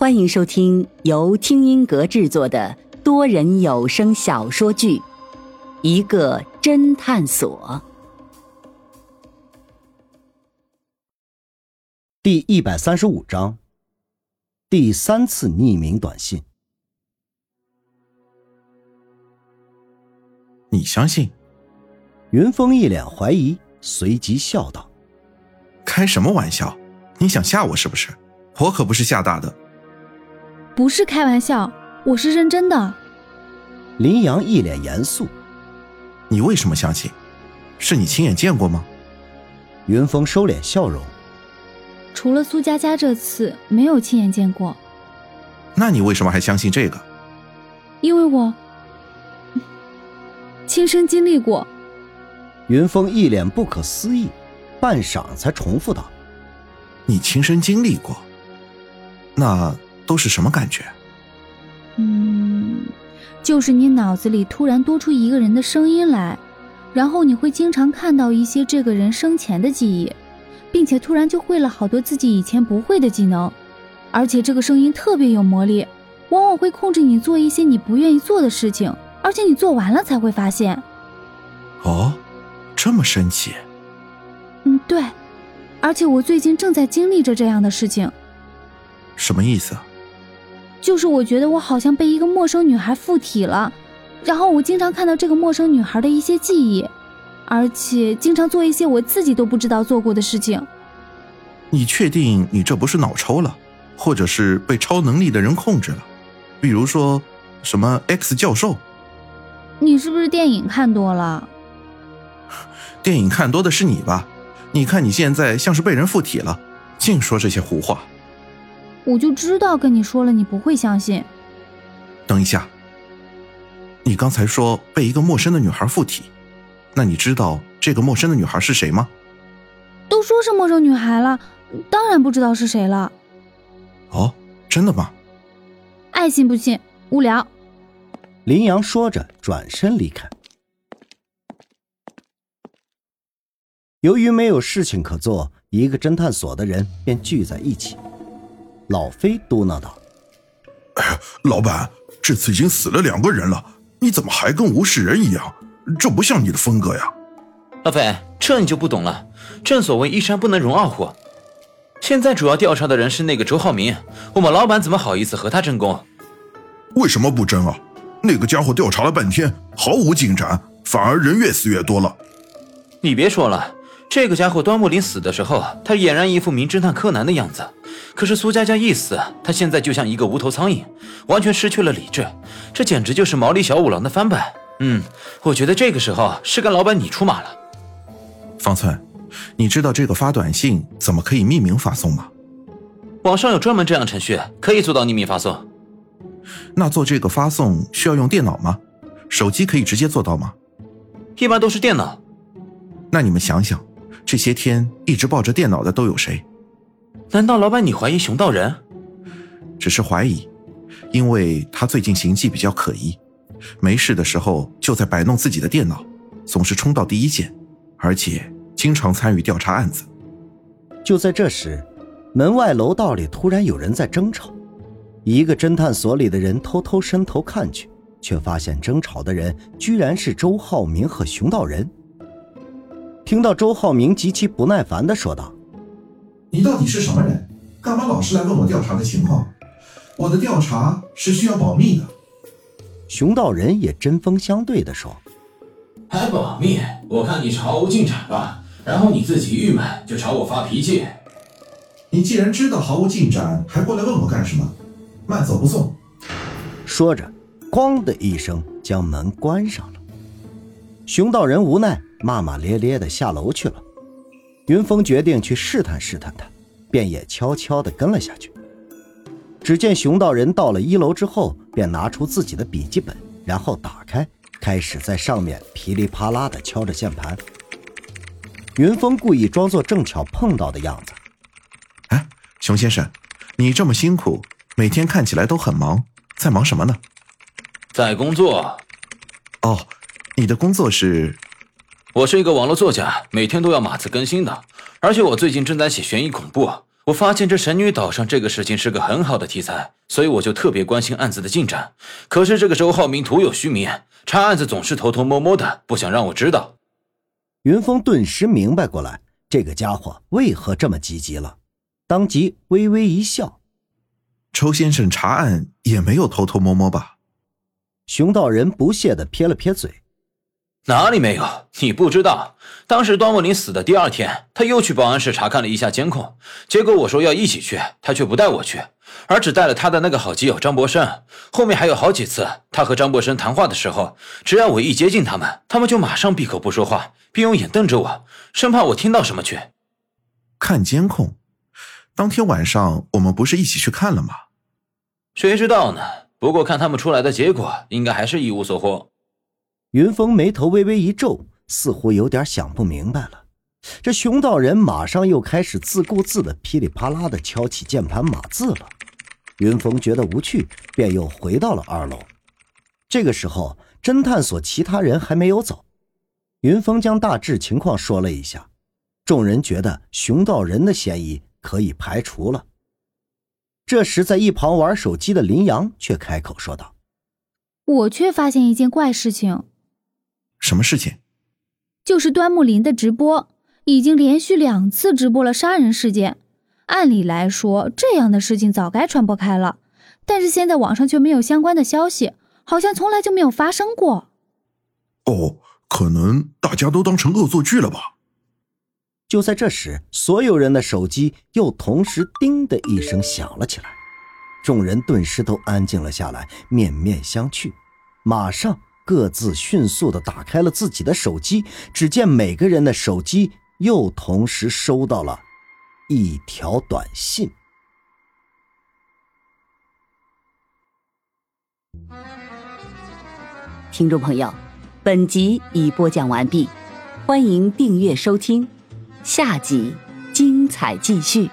欢迎收听由听音阁制作的多人有声小说剧《一个侦探所》第一百三十五章，第三次匿名短信。你相信？云峰一脸怀疑，随即笑道：“开什么玩笑？你想吓我是不是？我可不是吓大的。”不是开玩笑，我是认真的。林阳一脸严肃：“你为什么相信？是你亲眼见过吗？”云峰收敛笑容：“除了苏佳佳这次没有亲眼见过。”那你为什么还相信这个？因为我亲身经历过。云峰一脸不可思议，半晌才重复道：“你亲身经历过？那？”都是什么感觉？嗯，就是你脑子里突然多出一个人的声音来，然后你会经常看到一些这个人生前的记忆，并且突然就会了好多自己以前不会的技能，而且这个声音特别有魔力，往往会控制你做一些你不愿意做的事情，而且你做完了才会发现。哦，这么神奇？嗯，对，而且我最近正在经历着这样的事情。什么意思？就是我觉得我好像被一个陌生女孩附体了，然后我经常看到这个陌生女孩的一些记忆，而且经常做一些我自己都不知道做过的事情。你确定你这不是脑抽了，或者是被超能力的人控制了？比如说什么 X 教授？你是不是电影看多了？电影看多的是你吧？你看你现在像是被人附体了，净说这些胡话。我就知道跟你说了，你不会相信。等一下，你刚才说被一个陌生的女孩附体，那你知道这个陌生的女孩是谁吗？都说是陌生女孩了，当然不知道是谁了。哦，真的吗？爱信不信，无聊。林阳说着转身离开。由于没有事情可做，一个侦探所的人便聚在一起。老飞嘟囔道：“哎呀，老板，这次已经死了两个人了，你怎么还跟无视人一样？这不像你的风格呀！”老飞，这你就不懂了。正所谓一山不能容二虎。现在主要调查的人是那个周浩明，我们老板怎么好意思和他争功？为什么不争啊？那个家伙调查了半天，毫无进展，反而人越死越多了。你别说了。这个家伙端木林死的时候，他俨然一副名侦探柯南的样子。可是苏佳佳一死，他现在就像一个无头苍蝇，完全失去了理智。这简直就是毛利小五郎的翻版。嗯，我觉得这个时候是跟老板你出马了。方寸，你知道这个发短信怎么可以匿名发送吗？网上有专门这样程序，可以做到匿名发送。那做这个发送需要用电脑吗？手机可以直接做到吗？一般都是电脑。那你们想想。这些天一直抱着电脑的都有谁？难道老板你怀疑熊道人？只是怀疑，因为他最近行迹比较可疑，没事的时候就在摆弄自己的电脑，总是冲到第一线，而且经常参与调查案子。就在这时，门外楼道里突然有人在争吵，一个侦探所里的人偷偷伸头看去，却发现争吵的人居然是周浩明和熊道人。听到周浩明极其不耐烦的说道：“你到底是什么人？干嘛老是来问我调查的情况？我的调查是需要保密的。”熊道人也针锋相对的说：“还保密？我看你是毫无进展吧。然后你自己郁闷就朝我发脾气。你既然知道毫无进展，还过来问我干什么？慢走不送。”说着，咣的一声将门关上了。熊道人无奈。骂骂咧咧的下楼去了，云峰决定去试探试探他，便也悄悄地跟了下去。只见熊道人到了一楼之后，便拿出自己的笔记本，然后打开，开始在上面噼里啪啦地敲着键盘。云峰故意装作正巧碰到的样子。哎，熊先生，你这么辛苦，每天看起来都很忙，在忙什么呢？在工作。哦，你的工作是？我是一个网络作家，每天都要码字更新的。而且我最近正在写悬疑恐怖，我发现这神女岛上这个事情是个很好的题材，所以我就特别关心案子的进展。可是这个周浩明徒有虚名，查案子总是偷偷摸摸的，不想让我知道。云峰顿时明白过来，这个家伙为何这么积极了，当即微微一笑：“周先生查案也没有偷偷摸摸吧？”熊道人不屑的撇了撇嘴。哪里没有？你不知道，当时端木林死的第二天，他又去保安室查看了一下监控，结果我说要一起去，他却不带我去，而只带了他的那个好基友张博生。后面还有好几次，他和张博生谈话的时候，只要我一接近他们，他们就马上闭口不说话，并用眼瞪着我，生怕我听到什么去。看监控，当天晚上我们不是一起去看了吗？谁知道呢？不过看他们出来的结果，应该还是一无所获。云峰眉头微微一皱，似乎有点想不明白了。这熊道人马上又开始自顾自的噼里啪啦的敲起键盘码字了。云峰觉得无趣，便又回到了二楼。这个时候，侦探所其他人还没有走。云峰将大致情况说了一下，众人觉得熊道人的嫌疑可以排除了。这时，在一旁玩手机的林阳却开口说道：“我却发现一件怪事情。”什么事情？就是端木林的直播已经连续两次直播了杀人事件。按理来说，这样的事情早该传播开了，但是现在网上却没有相关的消息，好像从来就没有发生过。哦，可能大家都当成恶作剧了吧？就在这时，所有人的手机又同时“叮”的一声响了起来，众人顿时都安静了下来，面面相觑，马上。各自迅速的打开了自己的手机，只见每个人的手机又同时收到了一条短信。听众朋友，本集已播讲完毕，欢迎订阅收听，下集精彩继续。